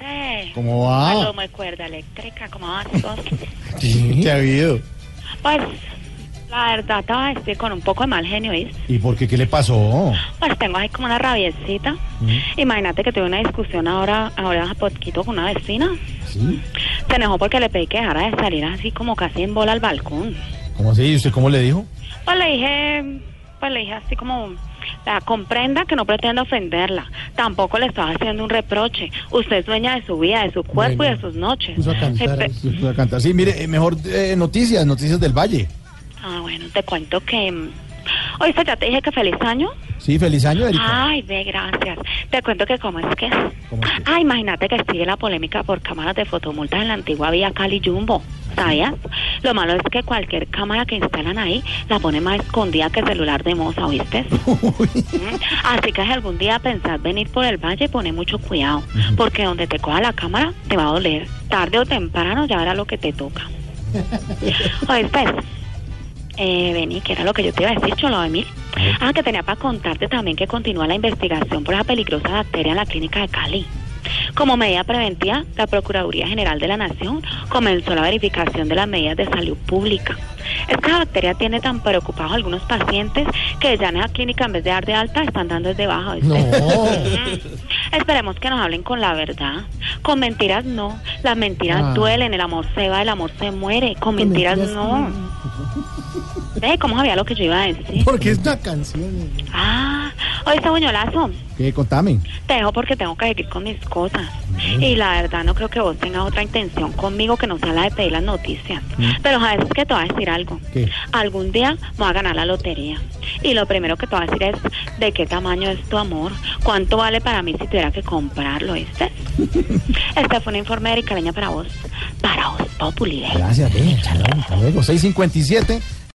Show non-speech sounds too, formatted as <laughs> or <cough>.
Este, ¿Cómo va? Palomo de cuerda eléctrica, ¿cómo vas vos? ¿Qué ha habido? Pues, la verdad, estaba estoy con un poco de mal genio, ¿viste? ¿Y por qué? ¿Qué le pasó? Pues tengo ahí como una rabiecita. Imagínate que tuve una discusión ahora, ahora hace poquito con una vecina. ¿Sí? Se enojó porque le pedí que dejara de salir así como casi en bola al balcón. ¿Cómo así? ¿Y usted cómo le dijo? Pues le dije, pues le dije así como, la comprenda que no pretendo ofenderla. Tampoco le estaba haciendo un reproche. Usted es dueña de su vida, de su cuerpo Bueno. y de sus noches. Puso a cantar. Puso a cantar. Sí, mire, eh, mejor eh, noticias, noticias del Valle. Ah, bueno, te cuento que... mm, Oíste, ya te dije que feliz año. Sí, feliz año, Erika. Ay, ve, gracias. Te cuento que cómo es que... ¿Cómo es que? Ah, imagínate que sigue la polémica por cámaras de fotomultas en la antigua vía Cali Jumbo. ¿Sabías? Lo malo es que cualquier cámara que instalan ahí la pone más escondida que el celular de moza, ¿oíste? <laughs> Mm, Así que si algún día pensás venir por el valle, pone mucho cuidado. Porque donde te coja la cámara, te va a doler. Tarde o temprano ya verás lo que te toca. <laughs> ¿Oíste? Eh, vení, que era lo que yo te iba a decir, Cholo de mil. Ah, que tenía para contarte también que continúa la investigación por esa peligrosa bacteria en la clínica de Cali. Como medida preventiva, la Procuraduría General de la Nación comenzó la verificación de las medidas de salud pública. Esta bacteria tiene tan preocupados a algunos pacientes que ya en esa clínica en vez de dar de alta están dando de baja. No. <laughs> Mm. Esperemos que nos hablen con la verdad. Con mentiras no. Las mentiras Ah. duelen, el amor se va, el amor se muere. Con mentiras, no. Ve, ¿cómo sabía lo que yo iba a decir? Porque es una canción. Ah, oye, este buñolazo, ¿Qué? Contame. te dejo porque tengo que seguir con mis cosas. Y la verdad no creo que vos tengas otra intención conmigo que no sea la de pedir las noticias. Pero sabes que te voy a decir algo. ¿Qué? Algún día me voy a ganar la lotería. Y lo primero que te voy a decir es de qué tamaño es tu amor. ¿Cuánto vale para mí si tuviera que comprarlo, ¿viste? <laughs> Este fue un informe de Erika Leña para vos. Para vos, Populi. Gracias, luego, hasta luego. 657.